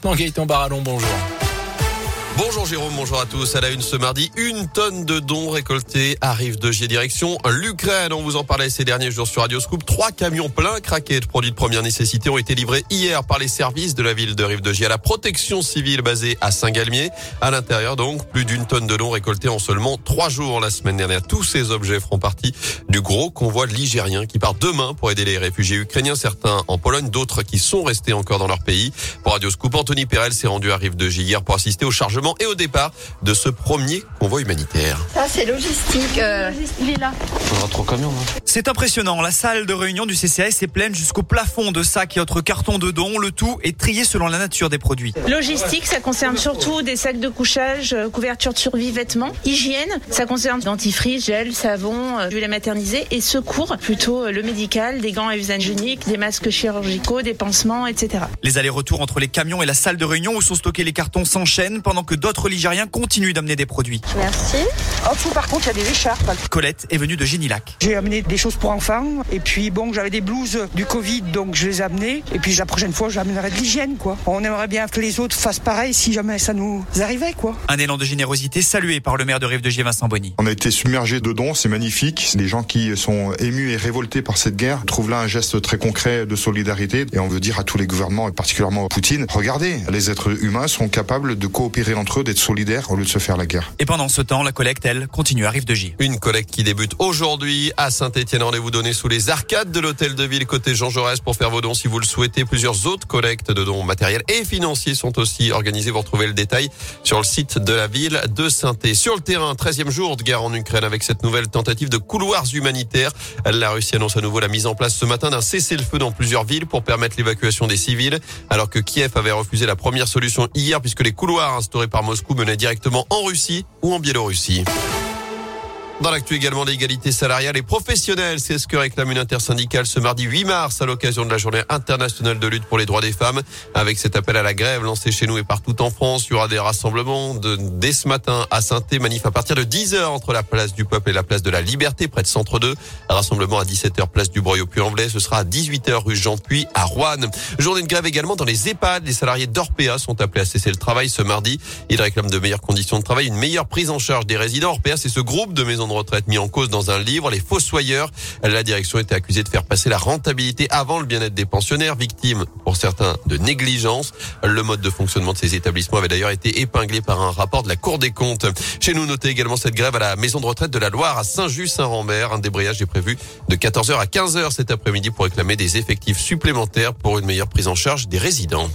Gaëtan Barallon, bonjour. Bonjour Jérôme, bonjour à tous. À la une ce mardi, une tonne de dons récoltés arrive de J direction l'Ukraine. On vous en parlait ces derniers jours sur Radio Scoop. Trois camions pleins craqués de produits de première nécessité ont été livrés hier par les services de la ville de Rive de J à la protection civile basée à Saint-Galmier. À l'intérieur donc, plus d'une tonne de dons récoltés en seulement trois jours la semaine dernière. Tous ces objets feront partie du gros convoi ligérien qui part demain pour aider les réfugiés ukrainiens, certains en Pologne, d'autres qui sont restés encore dans leur pays. Pour Radio Scoop, Anthony Perel s'est rendu à Rive de J hier pour assister au chargement et au départ de ce premier convoi humanitaire. Ça, c'est logistique. Euh, il est là. C'est impressionnant. La salle de réunion du CCAS est pleine jusqu'au plafond de sacs et autres cartons de dons. Le tout est trié selon la nature des produits. Logistique, ça concerne surtout des sacs de couchage, euh, couverture de survie, vêtements. Hygiène, ça concerne dentifrice, gel, savon, euh, huile maternisée. Et secours, plutôt euh, le médical, des gants à usage unique, des masques chirurgicaux, des pansements, etc. Les allers-retours entre les camions et la salle de réunion où sont stockés les cartons s'enchaînent pendant que d'autres Ligériens continuent d'amener des produits. Merci. En dessous, par contre, il y a des écharpes. Colette est venue de Génilac. J'ai amené des choses pour enfants. Et puis, bon, j'avais des blouses du Covid, donc je les ai amenées. Et puis, la prochaine fois, j'amènerai de l'hygiène, quoi. On aimerait bien que les autres fassent pareil si jamais ça nous arrivait, quoi. Un élan de générosité salué par le maire de Rive de Gier, Vincent Bonny. On a été submergé de dons, c'est magnifique. Les gens qui sont émus et révoltés par cette guerre trouvent là un geste très concret de solidarité. Et on veut dire à tous les gouvernements, et particulièrement à Poutine, regardez, les êtres humains sont capables de coopérer entre eux, d'être solidaires au lieu de se faire la guerre. Et pendant ce temps, la collecte, elle, continue à Rive de Gier. Une collecte qui débute aujourd'hui à Saint-Etienne. Rendez-vous donné sous les arcades de l'hôtel de ville côté Jean Jaurès pour faire vos dons si vous le souhaitez. Plusieurs autres collectes de dons matériels et financiers sont aussi organisées. Vous retrouvez le détail sur le site de la ville de saint Sur le terrain, 13e jour de guerre en Ukraine avec cette nouvelle tentative de couloirs humanitaires. La Russie annonce à nouveau la mise en place ce matin d'un cessez-le-feu dans plusieurs villes pour permettre l'évacuation des civils alors que Kiev avait refusé la première solution hier puisque les couloirs instaurés par Moscou menaient directement en Russie ou en Biélorussie. Dans l'actu également l'égalité salariale et professionnelle, c'est ce que réclame une intersyndicale ce mardi 8 mars à l'occasion de la journée internationale de lutte pour les droits des femmes. Avec cet appel à la grève lancé chez nous et partout en France, il y aura des rassemblements dès ce matin à saint manif à partir de 10h entre la place du peuple et la place de la liberté près de Centre 2. Rassemblement à 17h place du Broye au Puy-en-Velay, ce sera à 18h rue Jean-Puy à Rouen. Journée de grève également dans les EHPAD, les salariés d'Orpea sont appelés à cesser le travail ce mardi. Ils réclament de meilleures conditions de travail, une meilleure prise en charge des résidents. Orpea, c'est ce groupe de maisons de retraite mis en cause dans un livre, Les Fossoyeurs. La direction était accusée de faire passer la rentabilité avant le bien-être des pensionnaires, victimes pour certains de négligence. Le mode de fonctionnement de ces établissements avait d'ailleurs été épinglé par un rapport de la Cour des comptes. Chez nous, notez également cette grève à la maison de retraite de la Loire à Saint-Just-Saint-Rambert. Un débrayage est prévu de 14h à 15h cet après-midi pour réclamer des effectifs supplémentaires pour une meilleure prise en charge des résidents.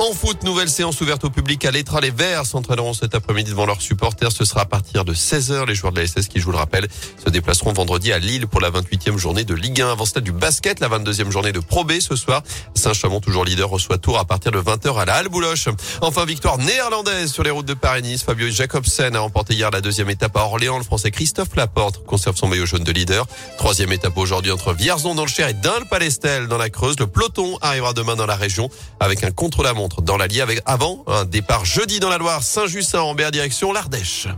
En foot, nouvelle séance ouverte au public à l'Etra. Les Verts s'entraîneront cet après-midi devant leurs supporters. Ce sera à partir de 16h. Les joueurs de la SS qui, je vous le rappelle, se déplaceront vendredi à Lille pour la 28e journée de Ligue 1. Avant cela, du basket, la 22e journée de Pro B ce soir. Saint-Chamond, toujours leader, reçoit Tours à partir de 20h à la Halle Bouloche. Enfin, victoire néerlandaise sur les routes de Paris-Nice. Fabio Jacobsen a remporté hier la deuxième étape à Orléans. Le français Christophe Laporte conserve son maillot jaune de leader. Troisième étape aujourd'hui entre Vierzon dans le Cher et Dun-le-Palestel dans la Creuse. Le peloton arrivera demain dans la région avec un contre-la-montre dans l'Allier avec avant un départ jeudi dans la Loire Saint-Just-Saint-Rambert direction l'Ardèche.